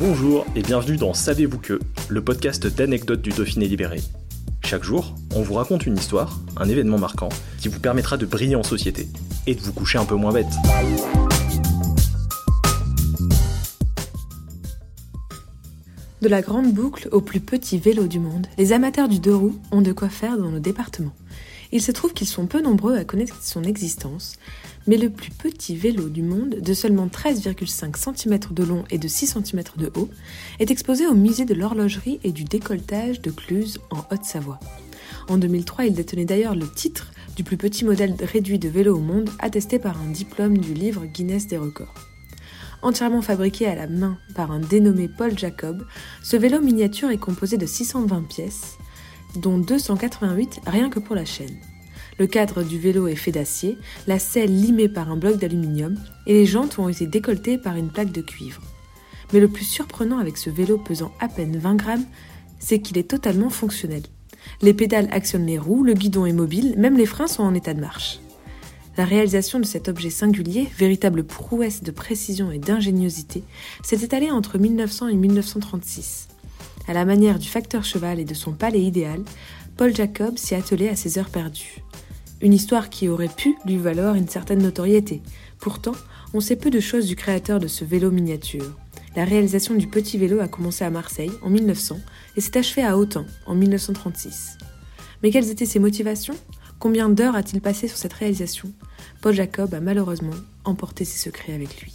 Bonjour et bienvenue dans Savez-vous que, le podcast d'anecdotes du Dauphiné libéré. Chaque jour, on vous raconte une histoire, un événement marquant, qui vous permettra de briller en société et de vous coucher un peu moins bête. De la grande boucle au plus petit vélo du monde, les amateurs du deux roues ont de quoi faire dans nos départements. Il se trouve qu'ils sont peu nombreux à connaître son existence, mais le plus petit vélo du monde, de seulement 13,5 cm de long et de 6 cm de haut, est exposé au musée de l'horlogerie et du décolletage de Cluse en Haute-Savoie. En 2003, il détenait d'ailleurs le titre du plus petit modèle réduit de vélo au monde, attesté par un diplôme du livre Guinness des records. Entièrement fabriqué à la main par un dénommé Paul Jacob, ce vélo miniature est composé de 620 pièces, dont 288 rien que pour la chaîne. Le cadre du vélo est fait d'acier, la selle limée par un bloc d'aluminium et les jantes ont été décolletées par une plaque de cuivre. Mais le plus surprenant avec ce vélo pesant à peine 20 grammes, c'est qu'il est totalement fonctionnel. Les pédales actionnent les roues, le guidon est mobile, même les freins sont en état de marche. La réalisation de cet objet singulier, véritable prouesse de précision et d'ingéniosité, s'est étalée entre 1900 et 1936. À la manière du facteur cheval et de son palais idéal, Paul Jacob s'y attelait à ses heures perdues. Une histoire qui aurait pu lui valoir une certaine notoriété. Pourtant, on sait peu de choses du créateur de ce vélo miniature. La réalisation du petit vélo a commencé à Marseille en 1900 et s'est achevée à Autun en 1936. Mais quelles étaient ses motivations? Combien d'heures a-t-il passé sur cette réalisation? Paul Jacob a malheureusement emporté ses secrets avec lui.